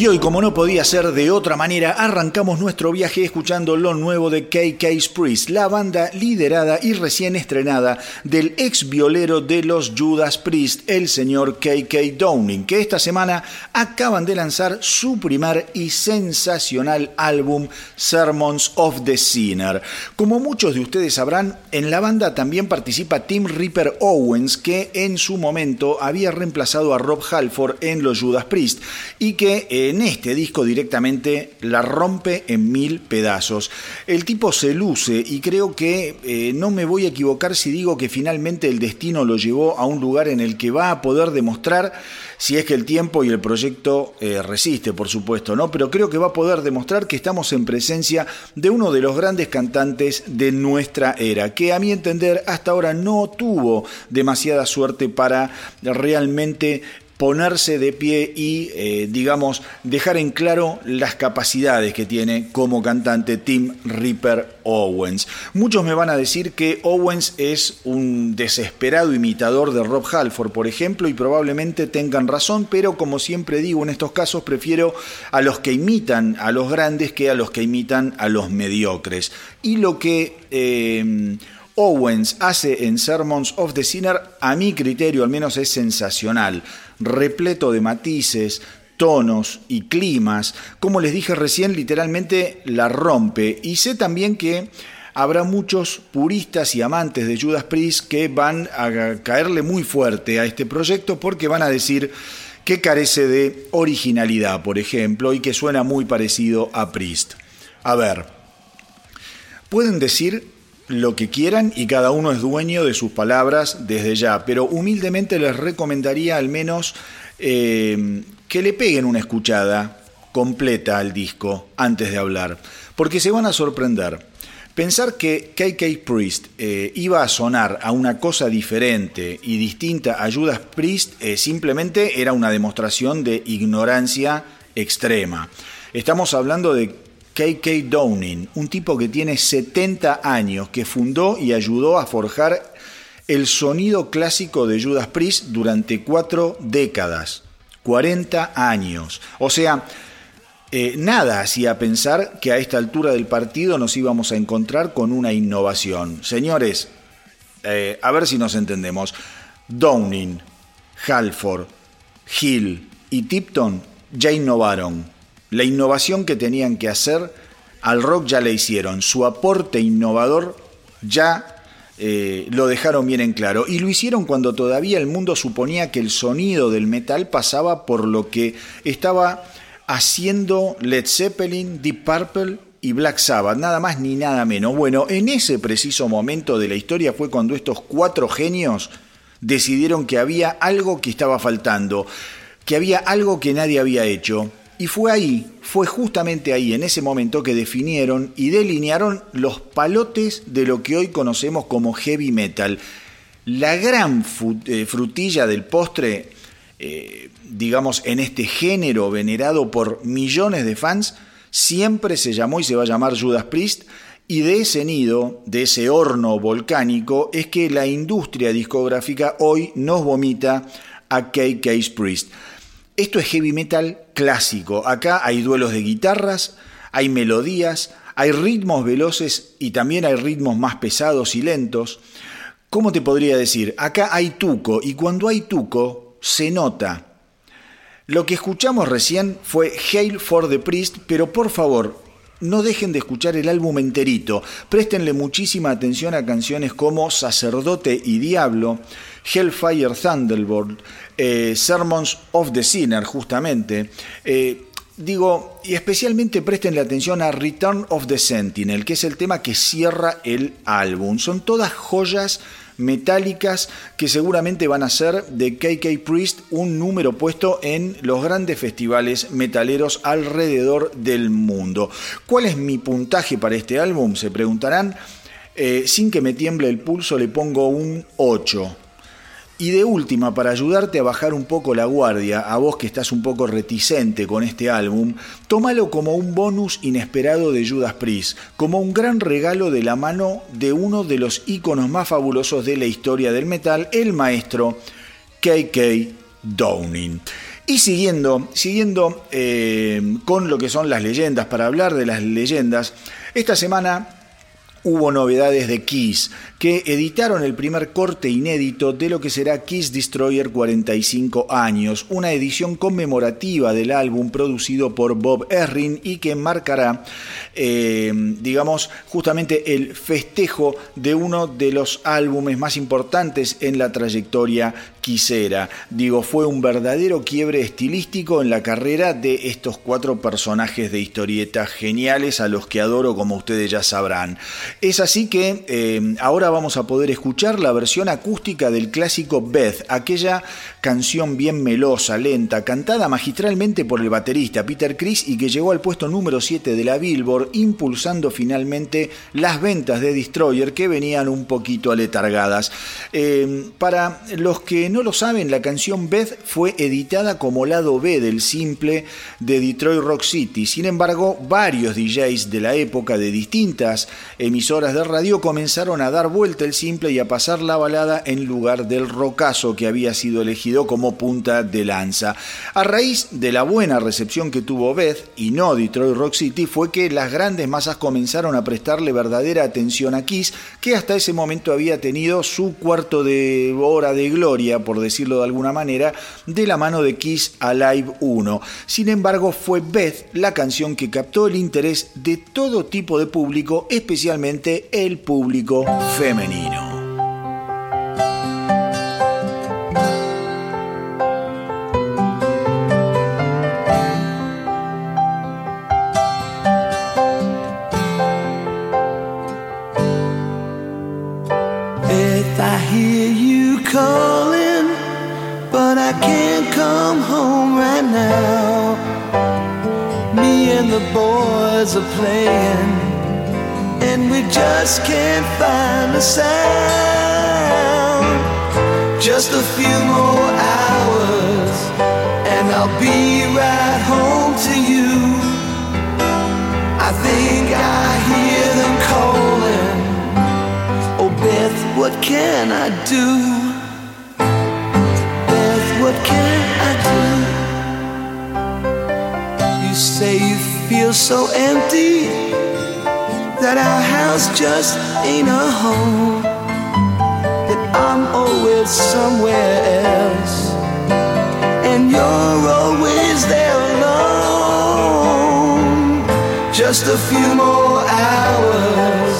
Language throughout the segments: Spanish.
Y hoy, como no podía ser de otra manera, arrancamos nuestro viaje escuchando lo nuevo de KK Priest, la banda liderada y recién estrenada del ex violero de los Judas Priest, el señor KK Downing, que esta semana acaban de lanzar su primer y sensacional álbum, Sermons of the Sinner. Como muchos de ustedes sabrán, en la banda también participa Tim Ripper Owens, que en su momento había reemplazado a Rob Halford en los Judas Priest y que en este disco directamente la rompe en mil pedazos. El tipo se luce y creo que eh, no me voy a equivocar si digo que finalmente el destino lo llevó a un lugar en el que va a poder demostrar si es que el tiempo y el proyecto eh, resiste, por supuesto, ¿no? Pero creo que va a poder demostrar que estamos en presencia de uno de los grandes cantantes de nuestra era, que a mi entender hasta ahora no tuvo demasiada suerte para realmente ponerse de pie y, eh, digamos, dejar en claro las capacidades que tiene como cantante Tim Ripper Owens. Muchos me van a decir que Owens es un desesperado imitador de Rob Halford, por ejemplo, y probablemente tengan razón, pero como siempre digo, en estos casos prefiero a los que imitan a los grandes que a los que imitan a los mediocres. Y lo que... Eh, Owens hace en Sermons of the Sinner, a mi criterio al menos es sensacional, repleto de matices, tonos y climas. Como les dije recién, literalmente la rompe. Y sé también que habrá muchos puristas y amantes de Judas Priest que van a caerle muy fuerte a este proyecto porque van a decir que carece de originalidad, por ejemplo, y que suena muy parecido a Priest. A ver, pueden decir lo que quieran y cada uno es dueño de sus palabras desde ya, pero humildemente les recomendaría al menos eh, que le peguen una escuchada completa al disco antes de hablar, porque se van a sorprender. Pensar que KK Priest eh, iba a sonar a una cosa diferente y distinta a Judas Priest eh, simplemente era una demostración de ignorancia extrema. Estamos hablando de KK Downing, un tipo que tiene 70 años, que fundó y ayudó a forjar el sonido clásico de Judas Priest durante cuatro décadas, 40 años. O sea, eh, nada hacía pensar que a esta altura del partido nos íbamos a encontrar con una innovación. Señores, eh, a ver si nos entendemos. Downing, Halford, Hill y Tipton ya innovaron la innovación que tenían que hacer, al rock ya la hicieron. Su aporte innovador ya eh, lo dejaron bien en claro. Y lo hicieron cuando todavía el mundo suponía que el sonido del metal pasaba por lo que estaba haciendo Led Zeppelin, Deep Purple y Black Sabbath, nada más ni nada menos. Bueno, en ese preciso momento de la historia fue cuando estos cuatro genios decidieron que había algo que estaba faltando, que había algo que nadie había hecho. Y fue ahí, fue justamente ahí, en ese momento, que definieron y delinearon los palotes de lo que hoy conocemos como heavy metal. La gran eh, frutilla del postre, eh, digamos, en este género venerado por millones de fans, siempre se llamó y se va a llamar Judas Priest. Y de ese nido, de ese horno volcánico, es que la industria discográfica hoy nos vomita a KK Priest. Esto es heavy metal clásico. Acá hay duelos de guitarras, hay melodías, hay ritmos veloces y también hay ritmos más pesados y lentos. ¿Cómo te podría decir? Acá hay tuco y cuando hay tuco se nota. Lo que escuchamos recién fue Hail for the Priest, pero por favor, no dejen de escuchar el álbum enterito. Préstenle muchísima atención a canciones como Sacerdote y Diablo, Hellfire Thunderbolt, eh, Sermons of the Sinner, justamente. Eh, digo, y especialmente prestenle atención a Return of the Sentinel, que es el tema que cierra el álbum. Son todas joyas metálicas que seguramente van a ser de KK Priest un número puesto en los grandes festivales metaleros alrededor del mundo. ¿Cuál es mi puntaje para este álbum? Se preguntarán. Eh, sin que me tiemble el pulso le pongo un 8. Y de última, para ayudarte a bajar un poco la guardia, a vos que estás un poco reticente con este álbum, tómalo como un bonus inesperado de Judas Priest, como un gran regalo de la mano de uno de los íconos más fabulosos de la historia del metal, el maestro KK Downing. Y siguiendo, siguiendo eh, con lo que son las leyendas, para hablar de las leyendas, esta semana hubo novedades de Kiss, que editaron el primer corte inédito de lo que será Kiss Destroyer 45 años, una edición conmemorativa del álbum producido por Bob Erring y que marcará, eh, digamos, justamente el festejo de uno de los álbumes más importantes en la trayectoria quisera. Digo, fue un verdadero quiebre estilístico en la carrera de estos cuatro personajes de historietas geniales a los que adoro como ustedes ya sabrán. Es así que eh, ahora vamos a poder escuchar la versión acústica del clásico Beth, aquella canción bien melosa, lenta, cantada magistralmente por el baterista Peter Criss y que llegó al puesto número 7 de la Billboard, impulsando finalmente las ventas de Destroyer que venían un poquito aletargadas. Eh, para los que no lo saben, la canción Beth fue editada como lado B del simple de Detroit Rock City. Sin embargo, varios DJs de la época de distintas emisoras de radio comenzaron a dar vuelta el simple y a pasar la balada en lugar del rocazo que había sido elegido como punta de lanza. A raíz de la buena recepción que tuvo Beth y no Detroit Rock City fue que las grandes masas comenzaron a prestarle verdadera atención a Kiss, que hasta ese momento había tenido su cuarto de hora de gloria por decirlo de alguna manera, de la mano de Kiss Alive 1. Sin embargo, fue Beth la canción que captó el interés de todo tipo de público, especialmente el público femenino. Boys are playing, and we just can't find a sound. Just a few more hours, and I'll be right home to you. I think I hear them calling. Oh, Beth, what can I do? Can I do? You say you feel so empty that our house just ain't a home. That I'm always somewhere else, and you're always there alone. Just a few more hours,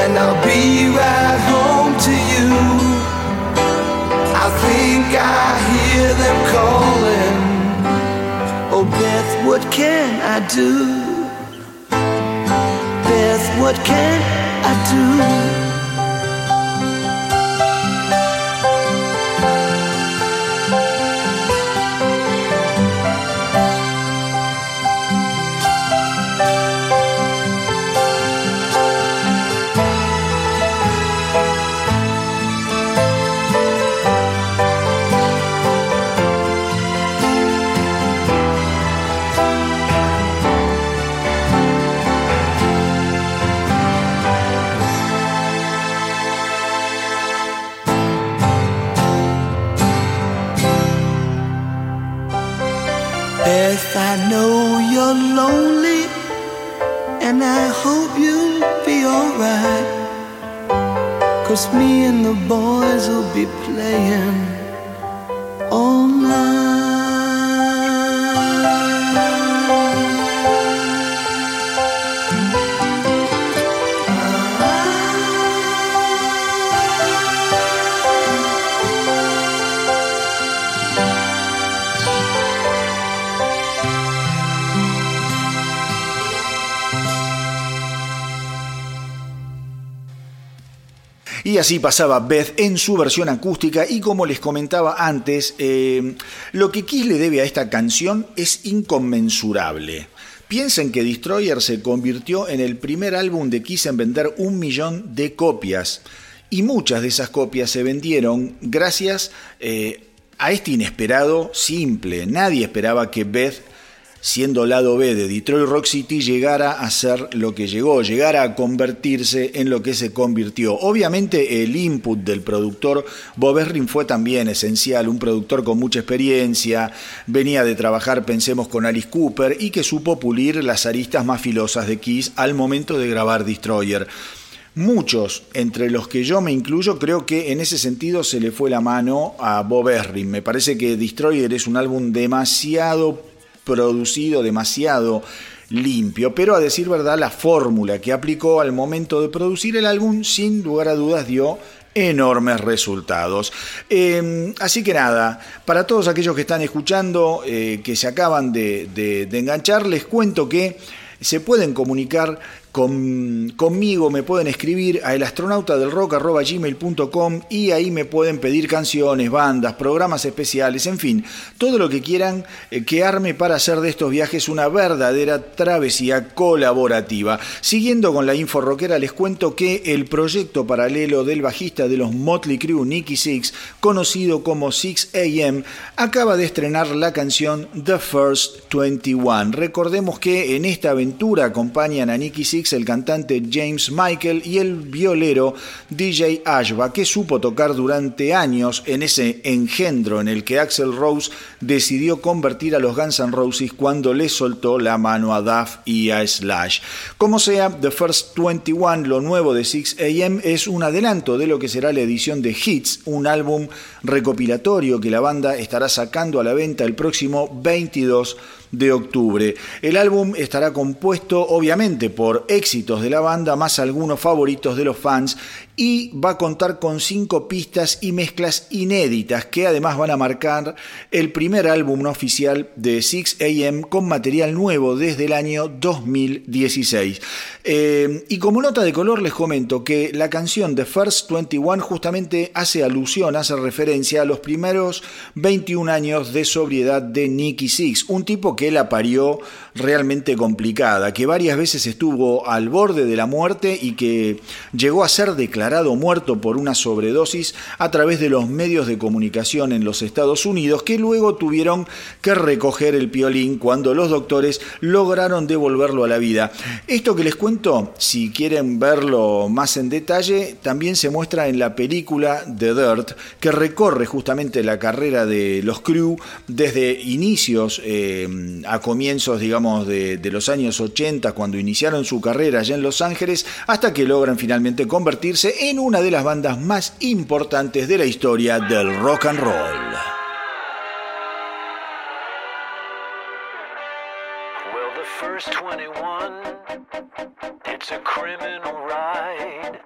and I'll be right do? Beth, what can I do? Cause me and the boys will be playing así pasaba Beth en su versión acústica y como les comentaba antes, eh, lo que Kiss le debe a esta canción es inconmensurable. Piensen que Destroyer se convirtió en el primer álbum de Kiss en vender un millón de copias y muchas de esas copias se vendieron gracias eh, a este inesperado simple. Nadie esperaba que Beth siendo lado B de Detroit Rock City, llegara a ser lo que llegó, llegara a convertirse en lo que se convirtió. Obviamente el input del productor Bob fue también esencial, un productor con mucha experiencia, venía de trabajar, pensemos, con Alice Cooper y que supo pulir las aristas más filosas de Kiss al momento de grabar Destroyer. Muchos, entre los que yo me incluyo, creo que en ese sentido se le fue la mano a Bob Esrin. Me parece que Destroyer es un álbum demasiado producido, demasiado limpio, pero a decir verdad la fórmula que aplicó al momento de producir el álbum sin lugar a dudas dio enormes resultados. Em, así que nada, para todos aquellos que están escuchando, eh, que se acaban de enganchar, les cuento que se pueden comunicar conmigo me pueden escribir a elastronauta.delrock.gmail.com y ahí me pueden pedir canciones, bandas, programas especiales, en fin, todo lo que quieran eh, que arme para hacer de estos viajes una verdadera travesía colaborativa. Siguiendo con la info rockera, les cuento que el proyecto paralelo del bajista de los Motley Crue, Nicky Six, conocido como 6 AM, acaba de estrenar la canción The First 21. Recordemos que en esta aventura acompañan a Nicky Six el cantante James Michael y el violero DJ Ashba, que supo tocar durante años en ese engendro en el que Axel Rose decidió convertir a los Guns N' Roses cuando le soltó la mano a Duff y a Slash. Como sea, The First 21, lo nuevo de 6am, es un adelanto de lo que será la edición de Hits, un álbum recopilatorio que la banda estará sacando a la venta el próximo 22 de octubre. El álbum estará compuesto obviamente por éxitos de la banda más algunos favoritos de los fans y va a contar con cinco pistas y mezclas inéditas que además van a marcar el primer álbum oficial de 6am con material nuevo desde el año 2016. Eh, y como nota de color les comento que la canción de First 21 justamente hace alusión, hace referencia a los primeros 21 años de sobriedad de Nicky Six, un tipo que la parió realmente complicada, que varias veces estuvo al borde de la muerte y que llegó a ser declarado muerto por una sobredosis a través de los medios de comunicación en los Estados Unidos, que luego tuvieron que recoger el piolín cuando los doctores lograron devolverlo a la vida. Esto que les cuento, si quieren verlo más en detalle, también se muestra en la película The Dirt, que recorre justamente la carrera de los Crew desde inicios eh, a comienzos, digamos, de, de los años 80, cuando iniciaron su carrera allá en Los Ángeles, hasta que logran finalmente convertirse convertirse en una de las bandas más importantes de la historia del rock and roll. Well, the first 21, it's a criminal ride.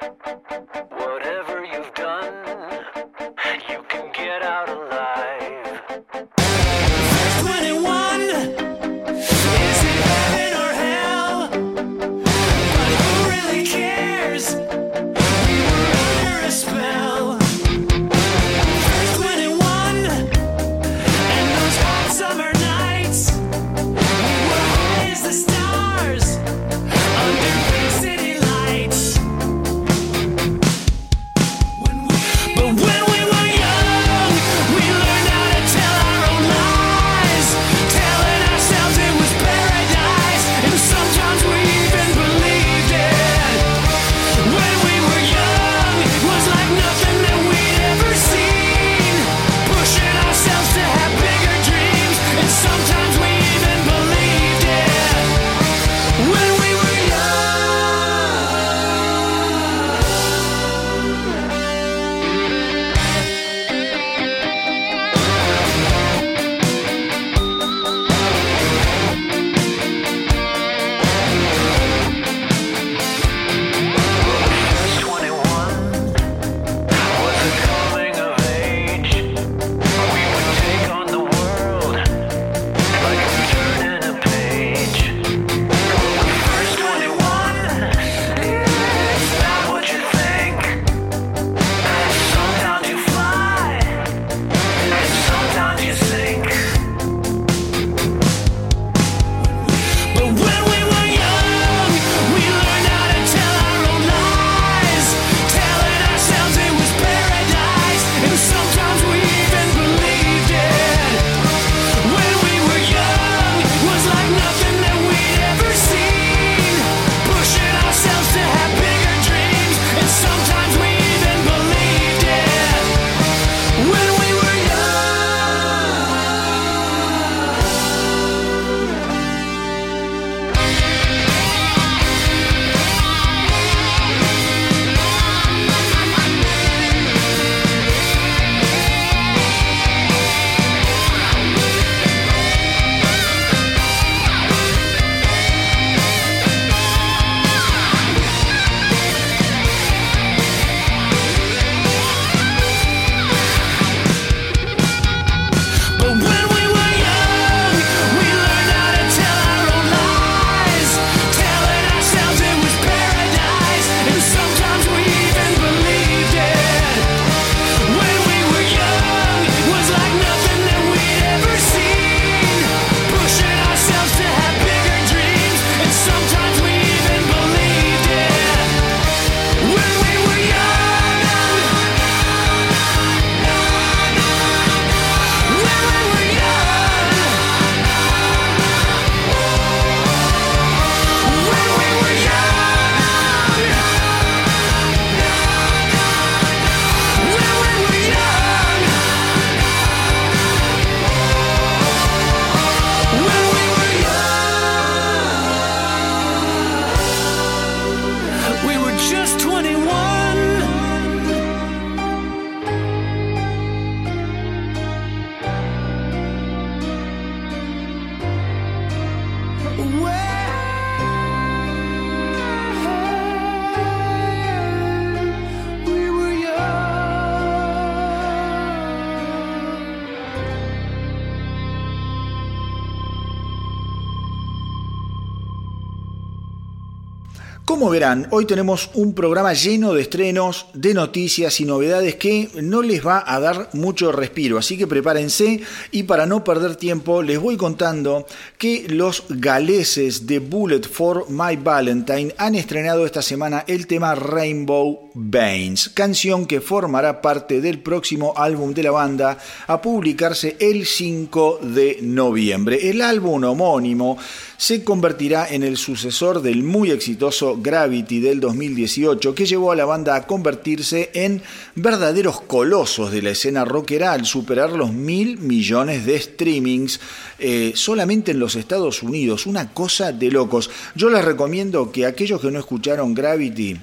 Hoy tenemos un programa lleno de estrenos, de noticias y novedades que no les va a dar mucho respiro, así que prepárense y para no perder tiempo les voy contando que los galeses de Bullet for My Valentine han estrenado esta semana el tema Rainbow Veins, canción que formará parte del próximo álbum de la banda a publicarse el 5 de noviembre. El álbum homónimo se convertirá en el sucesor del muy exitoso Gravity del 2018, que llevó a la banda a convertirse en verdaderos colosos de la escena rockera al superar los mil millones de streamings eh, solamente en los Estados Unidos. Una cosa de locos. Yo les recomiendo que aquellos que no escucharon Gravity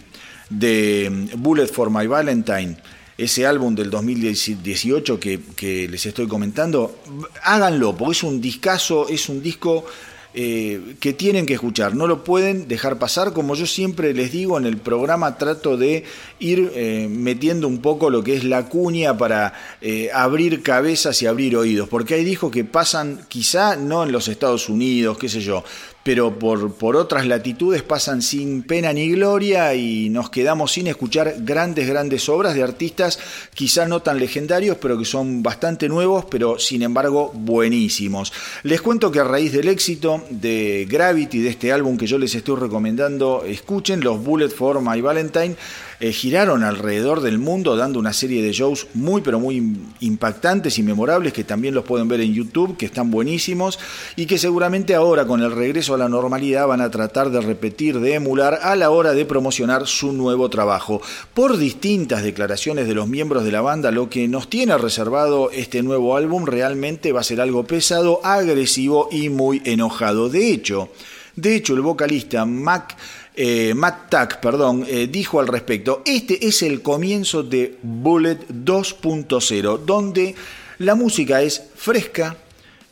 de Bullet for My Valentine, ese álbum del 2018 que, que, les estoy comentando, háganlo, porque es un discazo, es un disco eh, que tienen que escuchar, no lo pueden dejar pasar, como yo siempre les digo en el programa, trato de ir eh, metiendo un poco lo que es la cuña para eh, abrir cabezas y abrir oídos, porque hay discos que pasan quizá no en los Estados Unidos, qué sé yo, pero por, por otras latitudes pasan sin pena ni gloria y nos quedamos sin escuchar grandes, grandes obras de artistas quizá no tan legendarios, pero que son bastante nuevos, pero sin embargo buenísimos. Les cuento que a raíz del éxito de Gravity, de este álbum que yo les estoy recomendando, escuchen los Bullet for My Valentine, eh, giraron alrededor del mundo dando una serie de shows muy pero muy impactantes y memorables que también los pueden ver en YouTube, que están buenísimos y que seguramente ahora con el regreso a la normalidad van a tratar de repetir, de emular a la hora de promocionar su nuevo trabajo. Por distintas declaraciones de los miembros de la banda, lo que nos tiene reservado este nuevo álbum realmente va a ser algo pesado, agresivo y muy enojado. De hecho, de hecho el vocalista Mac eh, Matt Tuck, perdón, eh, dijo al respecto, este es el comienzo de Bullet 2.0, donde la música es fresca,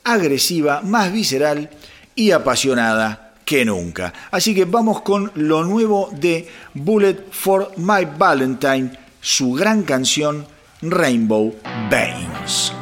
agresiva, más visceral y apasionada que nunca. Así que vamos con lo nuevo de Bullet for My Valentine, su gran canción Rainbow Veins.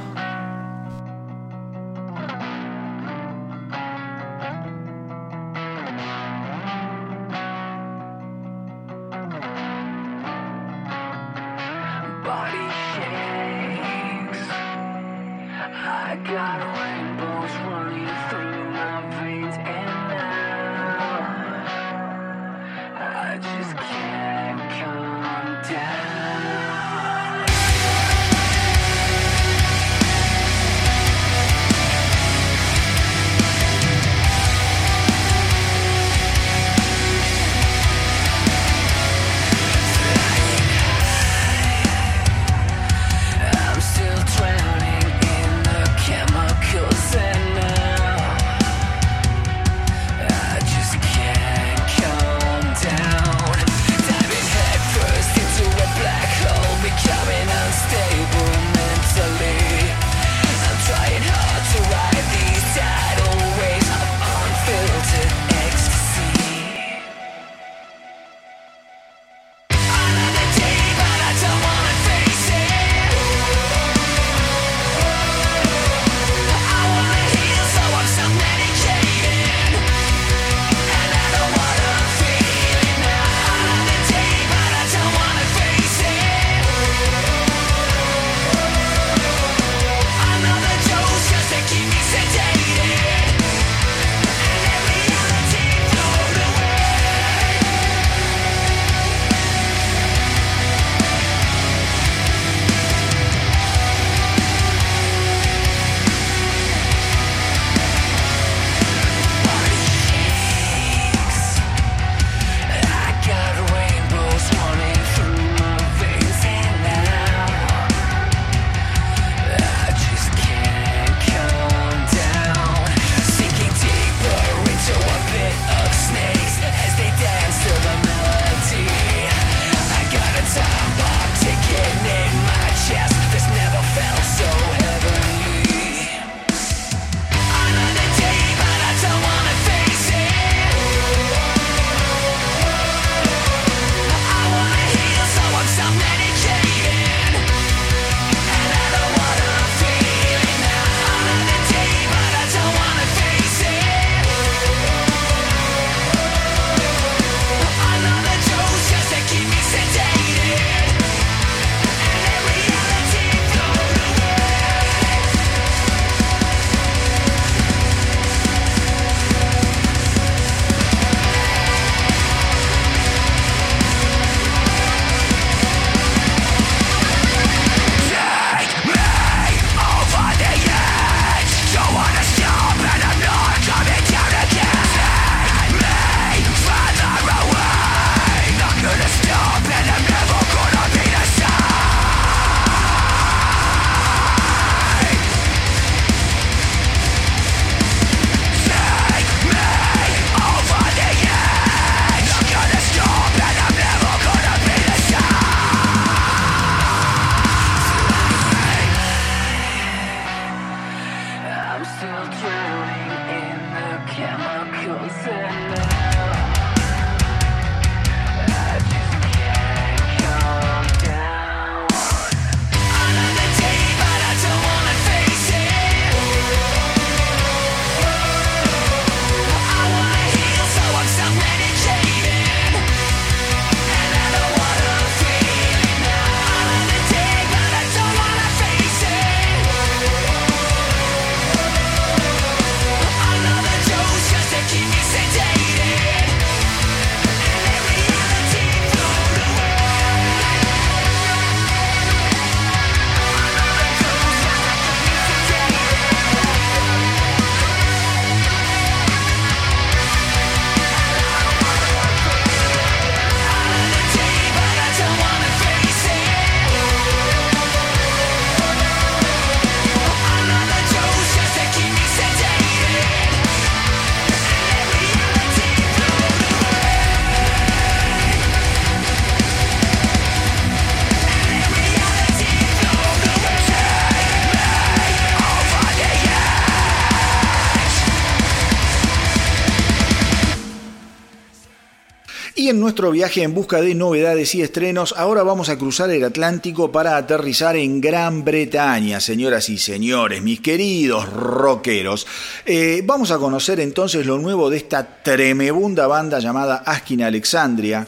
En nuestro viaje en busca de novedades y estrenos, ahora vamos a cruzar el Atlántico para aterrizar en Gran Bretaña, señoras y señores, mis queridos rockeros. Eh, vamos a conocer entonces lo nuevo de esta tremebunda banda llamada Askin Alexandria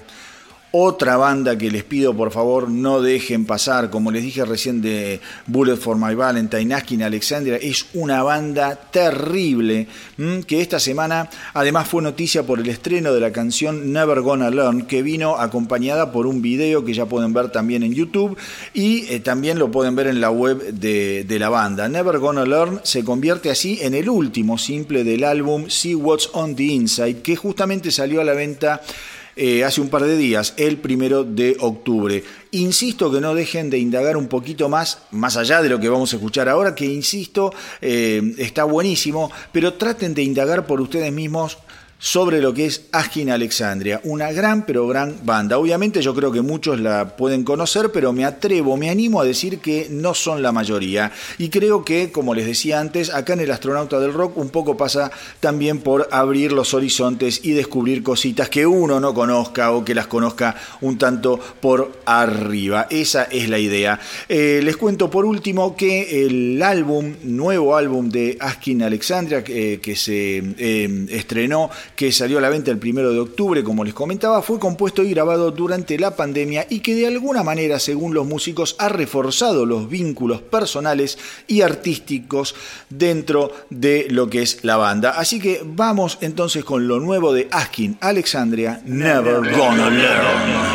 otra banda que les pido por favor no dejen pasar, como les dije recién de Bullet for My Valentine, Askin Alexandria, es una banda terrible que esta semana además fue noticia por el estreno de la canción Never Gonna Learn, que vino acompañada por un video que ya pueden ver también en YouTube y eh, también lo pueden ver en la web de, de la banda. Never Gonna Learn se convierte así en el último simple del álbum See What's on the Inside, que justamente salió a la venta eh, hace un par de días, el primero de octubre. Insisto que no dejen de indagar un poquito más, más allá de lo que vamos a escuchar ahora, que insisto, eh, está buenísimo, pero traten de indagar por ustedes mismos sobre lo que es Askin Alexandria, una gran pero gran banda. Obviamente yo creo que muchos la pueden conocer, pero me atrevo, me animo a decir que no son la mayoría. Y creo que, como les decía antes, acá en el Astronauta del Rock un poco pasa también por abrir los horizontes y descubrir cositas que uno no conozca o que las conozca un tanto por arriba. Esa es la idea. Eh, les cuento por último que el álbum, nuevo álbum de Askin Alexandria, que, se eh, estrenó que salió a la venta el primero de octubre, como les comentaba, fue compuesto y grabado durante la pandemia y que de alguna manera, según los músicos, ha reforzado los vínculos personales y artísticos dentro de lo que es la banda. Así que vamos entonces con lo nuevo de Askin Alexandria, Never Gonna Learn.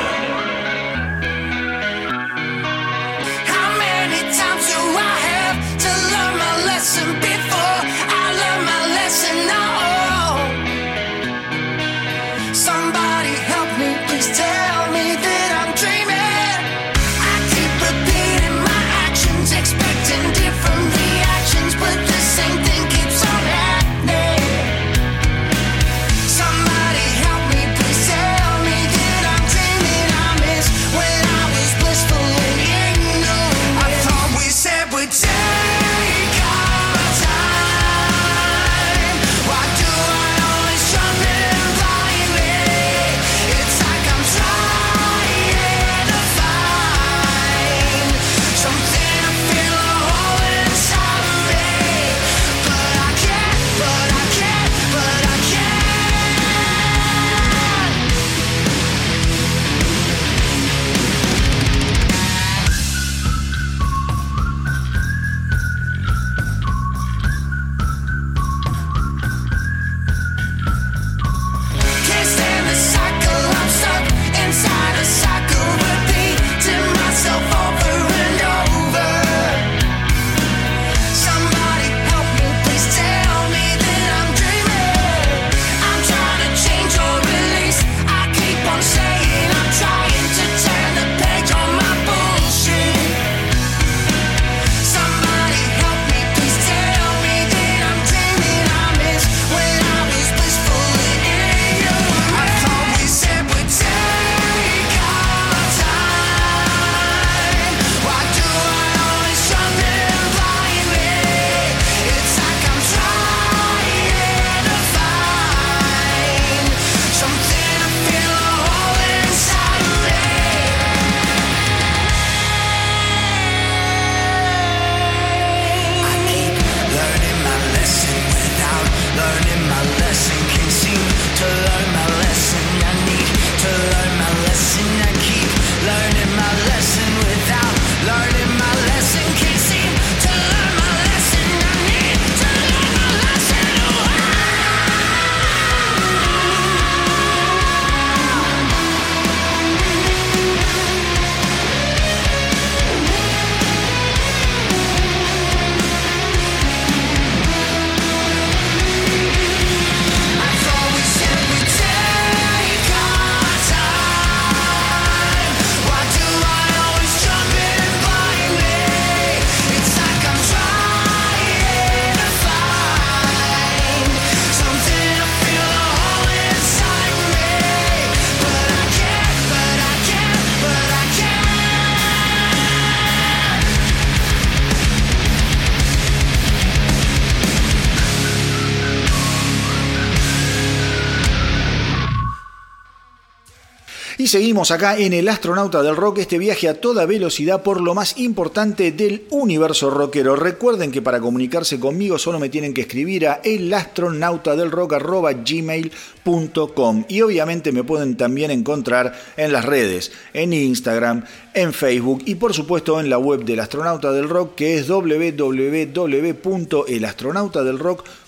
Seguimos acá en El Astronauta del Rock, este viaje a toda velocidad por lo más importante del universo rockero. Recuerden que para comunicarse conmigo solo me tienen que escribir a elastronautadelrock.gmail.com y obviamente me pueden también encontrar en las redes, en Instagram, en Facebook y por supuesto en la web del Astronauta del Rock que es www.elastronautadelrock.com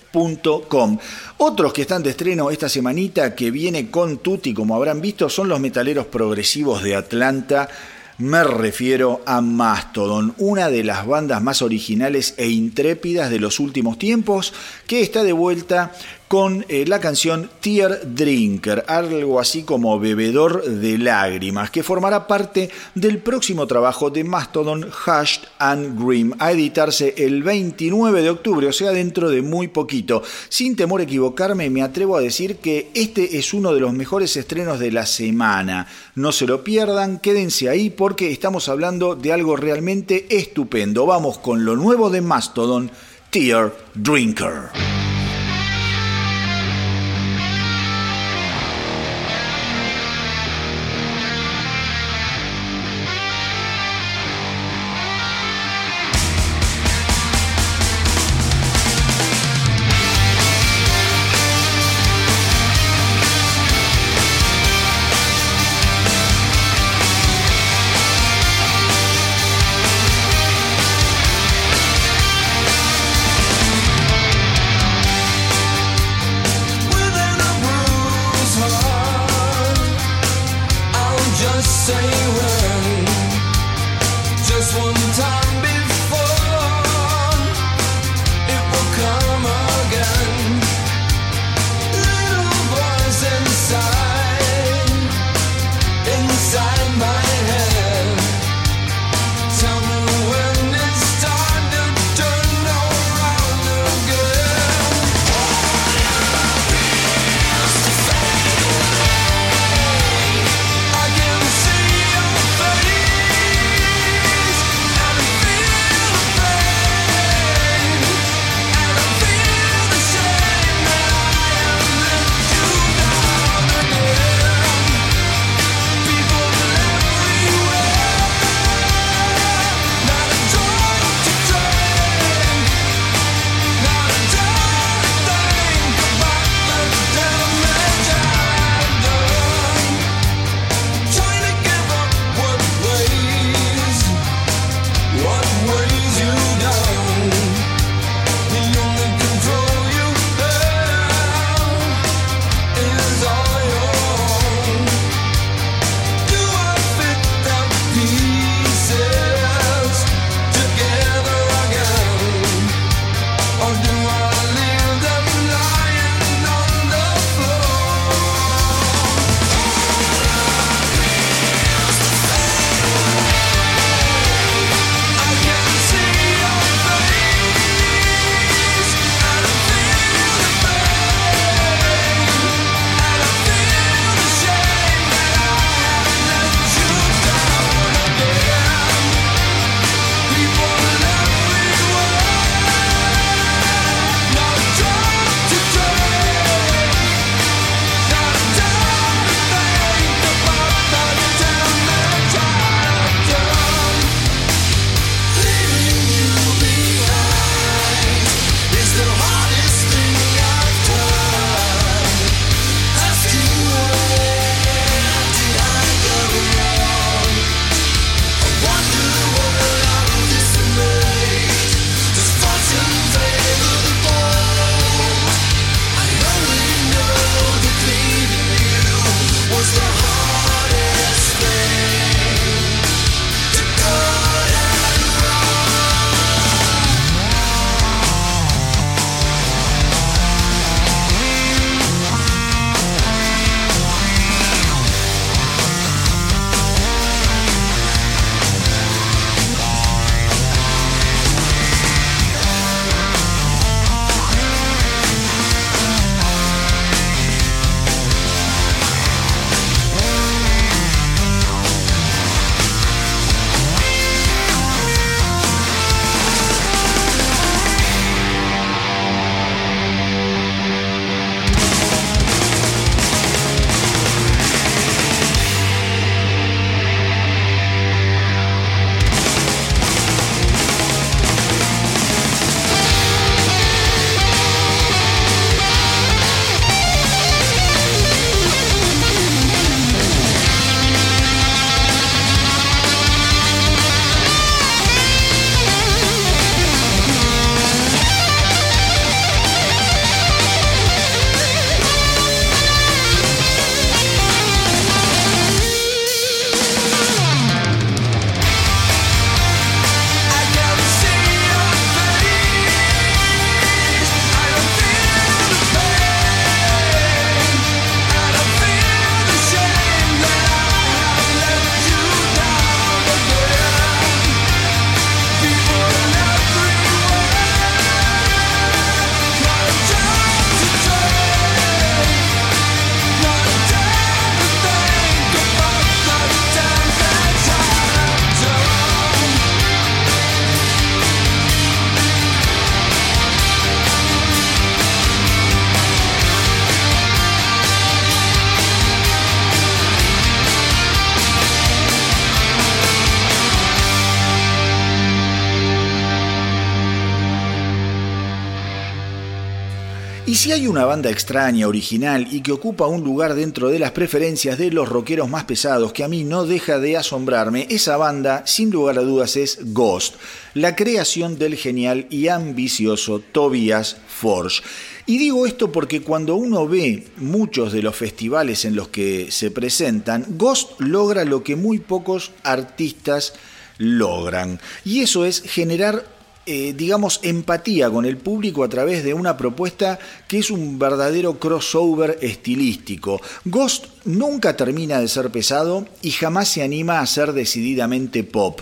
otros que están de estreno esta semanita que viene con Tutti, como habrán visto, son los metaleros progresivos de Atlanta. Me refiero a Mastodon, una de las bandas más originales e intrépidas de los últimos tiempos, que está de vuelta con eh, la canción Tear Drinker, algo así como bebedor de lágrimas, que formará parte del próximo trabajo de Mastodon Hushed and Grim, a editarse el 29 de octubre, o sea, dentro de muy poquito. Sin temor a equivocarme, me atrevo a decir que este es uno de los mejores estrenos de la semana. No se lo pierdan, quédense ahí porque estamos hablando de algo realmente estupendo. Vamos con lo nuevo de Mastodon, Tear Drinker. Una banda extraña, original y que ocupa un lugar dentro de las preferencias de los rockeros más pesados que a mí no deja de asombrarme, esa banda, sin lugar a dudas, es Ghost, la creación del genial y ambicioso Tobias Forge. Y digo esto porque cuando uno ve muchos de los festivales en los que se presentan, Ghost logra lo que muy pocos artistas logran. Y eso es generar eh, digamos, empatía con el público a través de una propuesta que es un verdadero crossover estilístico. Ghost nunca termina de ser pesado y jamás se anima a ser decididamente pop.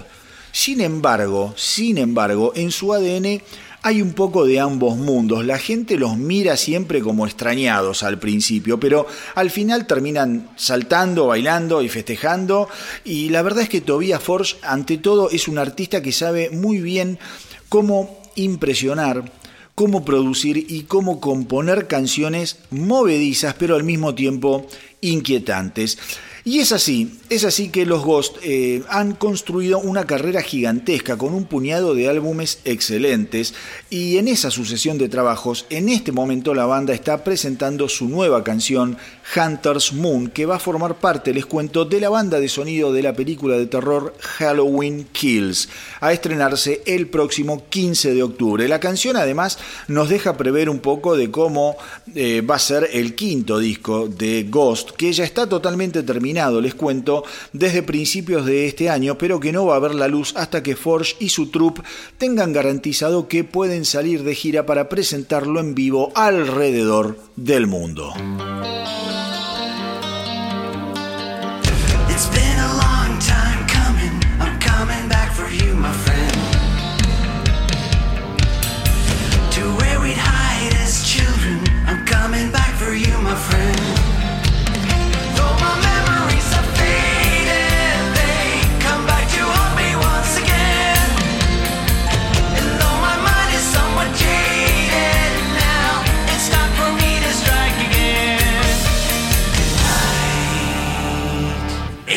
Sin embargo, sin embargo, en su ADN hay un poco de ambos mundos. La gente los mira siempre como extrañados al principio, pero al final terminan saltando, bailando y festejando. Y la verdad es que Tobias Forge, ante todo, es un artista que sabe muy bien cómo impresionar, cómo producir y cómo componer canciones movedizas, pero al mismo tiempo inquietantes. Y es así, es así que los Ghost eh, han construido una carrera gigantesca con un puñado de álbumes excelentes. Y en esa sucesión de trabajos, en este momento la banda está presentando su nueva canción Hunter's Moon, que va a formar parte, les cuento, de la banda de sonido de la película de terror Halloween Kills, a estrenarse el próximo 15 de octubre. La canción además nos deja prever un poco de cómo eh, va a ser el quinto disco de Ghost, que ya está totalmente terminado, les cuento, desde principios de este año, pero que no va a ver la luz hasta que Forge y su troupe tengan garantizado que pueden salir de gira para presentarlo en vivo alrededor del mundo.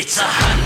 It's a hunt.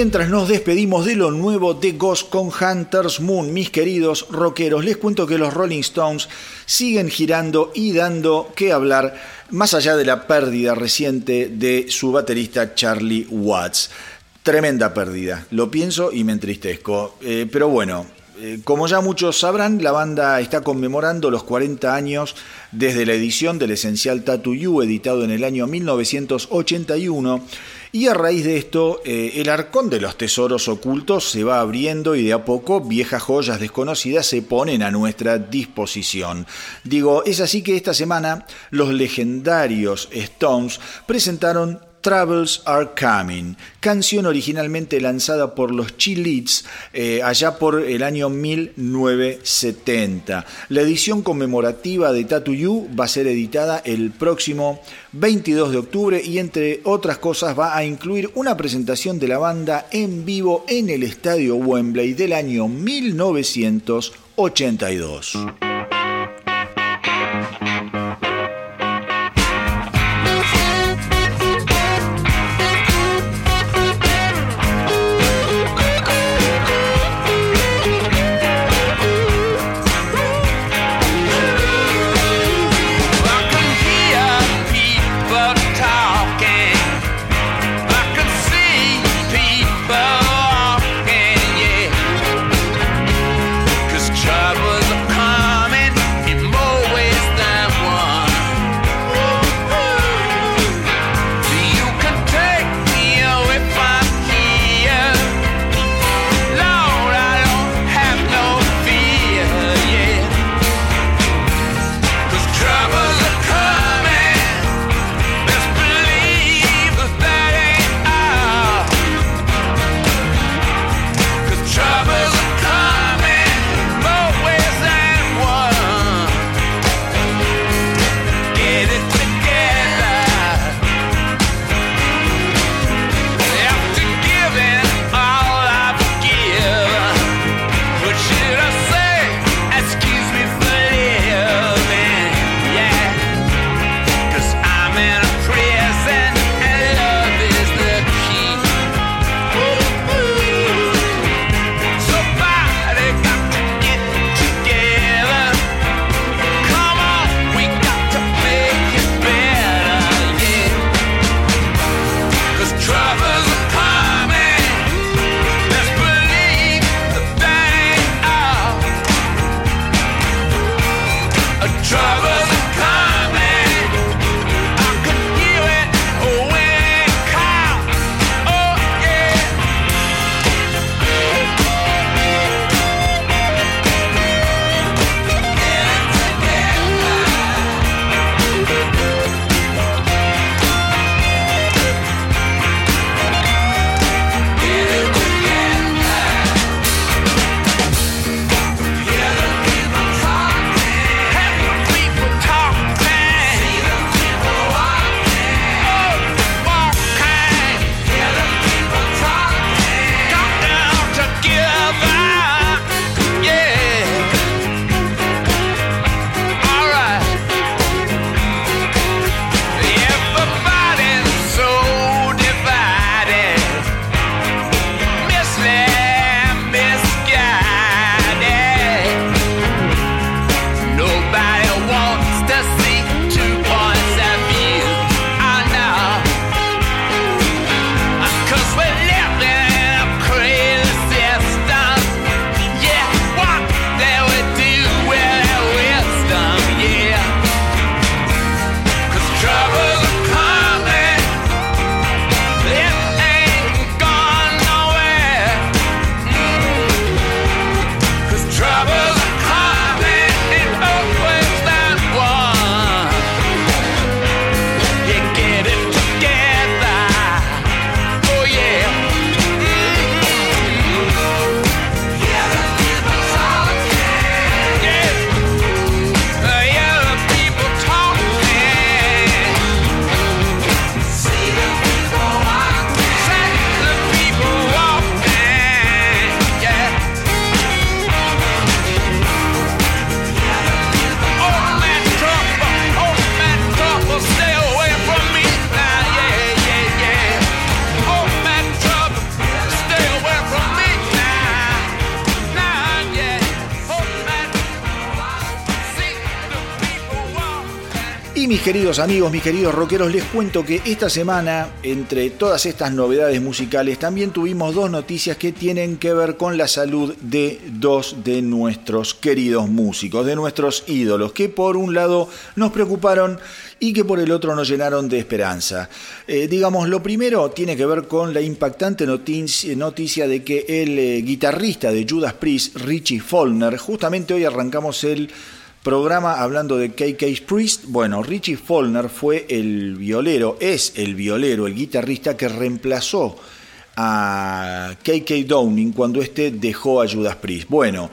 Mientras nos despedimos de lo nuevo de Ghost con Hunters Moon, mis queridos rockeros, les cuento que los Rolling Stones siguen girando y dando que hablar más allá de la pérdida reciente de su baterista Charlie Watts. Tremenda pérdida, lo pienso y me entristezco. Eh, pero bueno, eh, como ya muchos sabrán, la banda está conmemorando los 40 años desde la edición del esencial Tattoo You, editado en el año 1981 y a raíz de esto, eh, el arcón de los tesoros ocultos se va abriendo y de a poco viejas joyas desconocidas se ponen a nuestra disposición. Digo, es así que esta semana los legendarios Stones presentaron Travels Are Coming, canción originalmente lanzada por los Chilids eh, allá por el año 1970. La edición conmemorativa de Tattoo You va a ser editada el próximo 22 de octubre y entre otras cosas va a incluir una presentación de la banda en vivo en el Estadio Wembley del año 1982. Queridos amigos, mis queridos rockeros, les cuento que esta semana, entre todas estas novedades musicales, también tuvimos dos noticias que tienen que ver con la salud de dos de nuestros queridos músicos, de nuestros ídolos, que por un lado nos preocuparon y que por el otro nos llenaron de esperanza. Eh, digamos, lo primero tiene que ver con la impactante noticia de que el eh, guitarrista de Judas Priest, Richie Follner, justamente hoy arrancamos el programa hablando de KK Priest. Bueno, Richie Follner fue el violero, es el violero, el guitarrista que reemplazó a KK Downing cuando este dejó a Judas Priest. Bueno,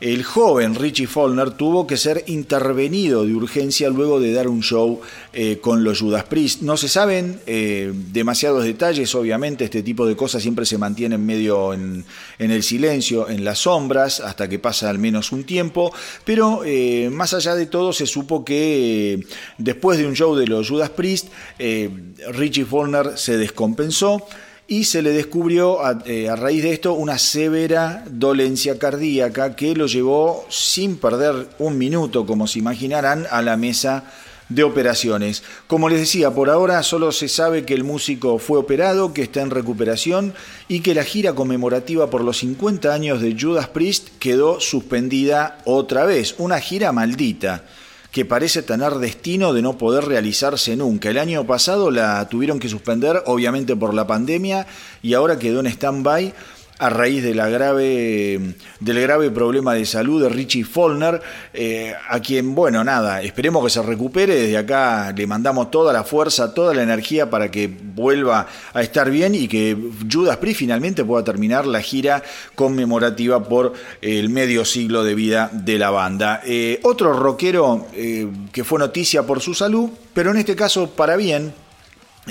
el joven Richie Follner tuvo que ser intervenido de urgencia luego de dar un show eh, con los Judas Priest. No se saben eh, demasiados detalles, obviamente este tipo de cosas siempre se mantienen medio en, el silencio, en las sombras, hasta que pasa al menos un tiempo, pero eh, más allá de todo se supo que después de un show de los Judas Priest, Richie Follner se descompensó y se le descubrió eh, a, raíz de esto una severa dolencia cardíaca que lo llevó sin perder un minuto, como se imaginarán, a la mesa de operaciones. Como les decía, por ahora solo se sabe que el músico fue operado, que está en recuperación y que la gira conmemorativa por los 50 años de Judas Priest quedó suspendida otra vez. Una gira maldita que parece tener destino de no poder realizarse nunca. El año pasado la tuvieron que suspender, obviamente por la pandemia, y ahora quedó en stand-by a raíz grave, del grave problema de salud de Richie Follner, eh, a quien, bueno, nada, esperemos que se recupere. Desde acá le mandamos toda la fuerza, toda la energía para que vuelva a estar bien y que Judas Priest finalmente pueda terminar la gira conmemorativa por el medio siglo de vida de la banda. Eh, otro rockero eh, que fue noticia por su salud, pero en este caso para bien,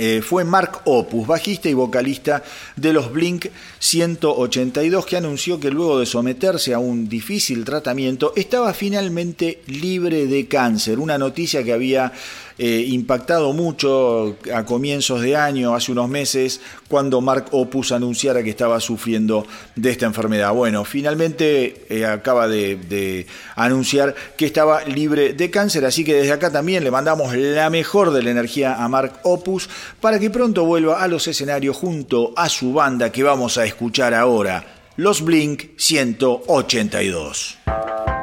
eh, fue Mark Opus, bajista y vocalista de los Blink 182, que anunció que luego de someterse a un difícil tratamiento estaba finalmente libre de cáncer, una noticia que había eh, impactado mucho a comienzos de año, hace unos meses, cuando Mark Opus anunciara que estaba sufriendo de esta enfermedad. Bueno, finalmente eh, acaba de, anunciar que estaba libre de cáncer, así que desde acá también le mandamos la mejor de la energía a Mark Opus para que pronto vuelva a los escenarios junto a su banda que vamos a escuchar ahora, los Blink 182.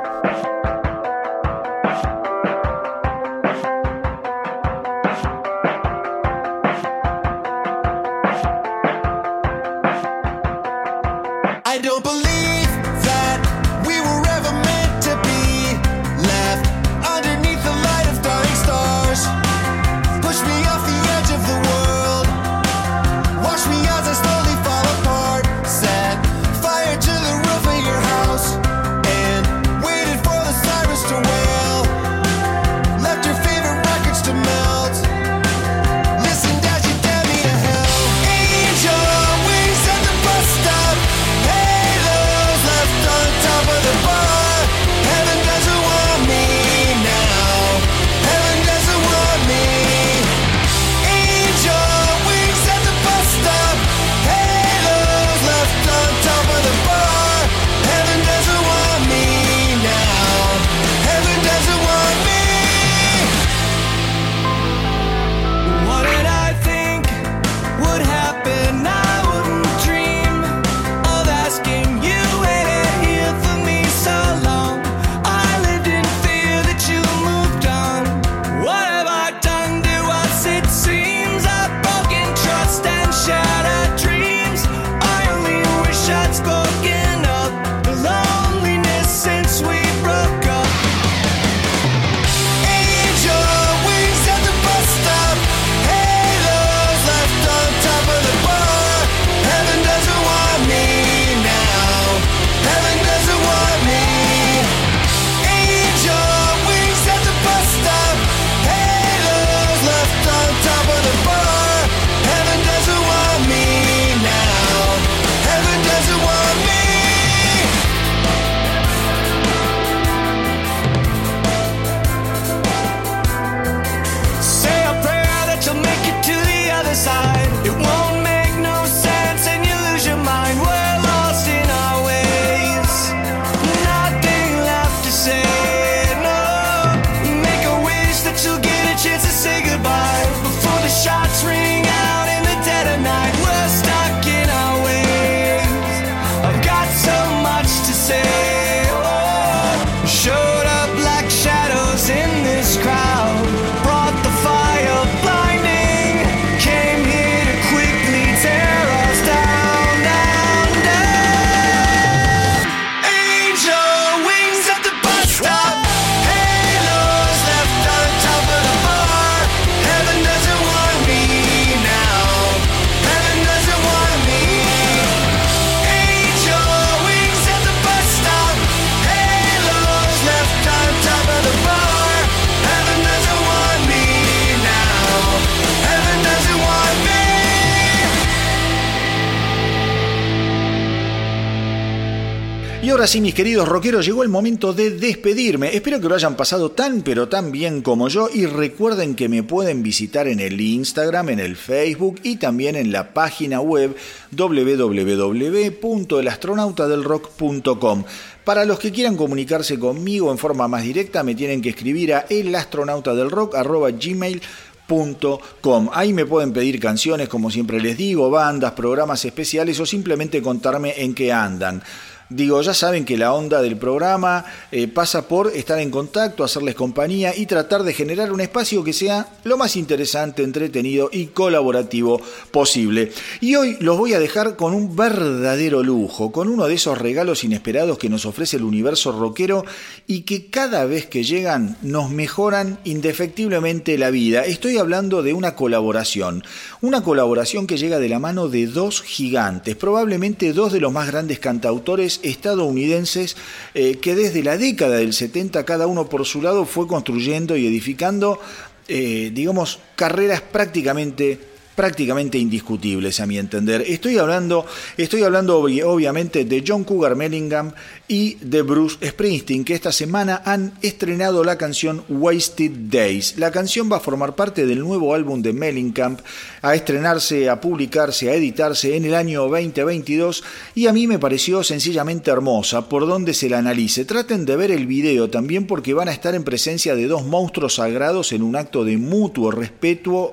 Ahora sí, mis queridos rockeros, llegó el momento de despedirme. Espero que lo hayan pasado tan pero tan bien como yo y recuerden que me pueden visitar en el Instagram, en el Facebook y también en la página web www.elastronautadelrock.com. Para los que quieran comunicarse conmigo en forma más directa, me tienen que escribir a elastronautadelrock.gmail.com. Ahí me pueden pedir canciones, como siempre les digo, bandas, programas especiales o simplemente contarme en qué andan. Digo, ya saben que la onda del programa eh, pasa por estar en contacto, hacerles compañía y tratar de generar un espacio que sea lo más interesante, entretenido y colaborativo posible. Y hoy los voy a dejar con un verdadero lujo, con uno de esos regalos inesperados que nos ofrece el universo rockero y que cada vez que llegan nos mejoran indefectiblemente la vida. Estoy hablando de una colaboración, una colaboración que llega de la mano de dos gigantes, probablemente dos de los más grandes cantautores estadounidenses eh, que desde la década del 70 cada uno por su lado fue construyendo y edificando, eh, digamos, carreras prácticamente prácticamente indiscutibles a mi entender. Estoy hablando, estoy hablando obviamente de John Cougar Mellingham y de Bruce Springsteen, que esta semana han estrenado la canción Wasted Days. La canción va a formar parte del nuevo álbum de Mellencamp, a estrenarse, a publicarse, a editarse en el año 2022 y a mí me pareció sencillamente hermosa por donde se la analice. Traten de ver el video también porque van a estar en presencia de dos monstruos sagrados en un acto de mutuo respeto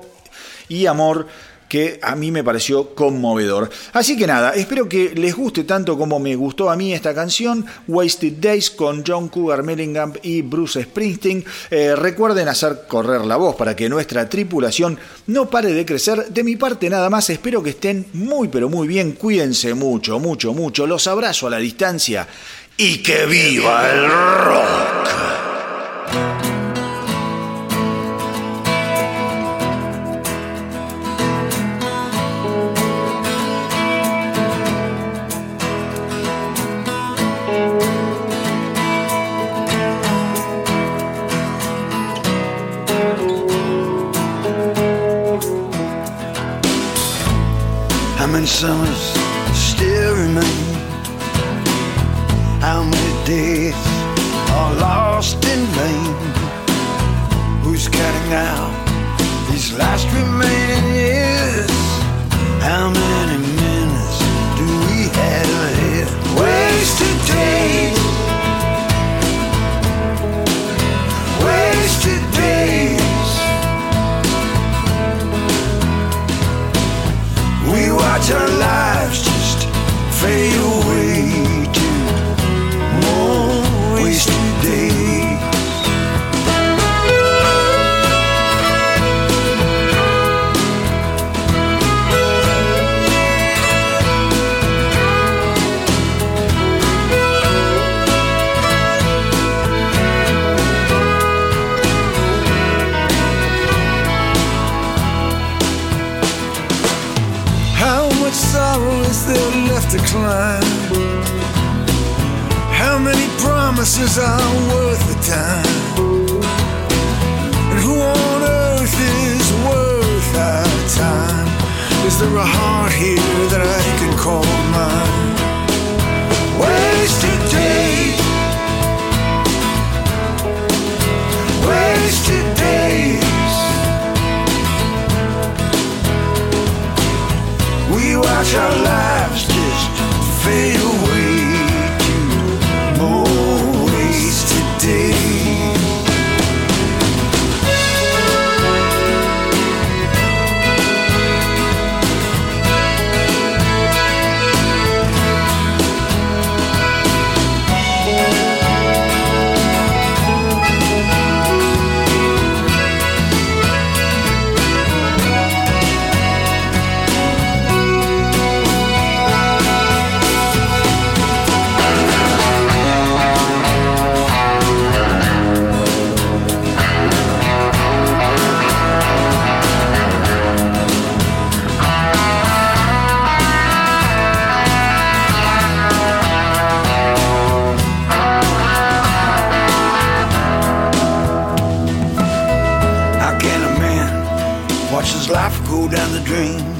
y amor que a mí me pareció conmovedor. Así que nada, espero que les guste tanto como me gustó a mí esta canción, Wasted Days con John Cougar Mellingham y Bruce Springsteen. Eh, recuerden hacer correr la voz para que nuestra tripulación no pare de crecer. De mi parte nada más, espero que estén muy pero muy bien, cuídense mucho, mucho, mucho, los abrazo a la distancia y que viva el rock. Many summers still remain? How many days are lost in vain? Who's counting out these last remaining years? How many left? How many promises are worth the time? And who on earth is worth our time? Is there a heart here that I can call mine? Wasted days. Wasted days. We watch our lives fade away dream.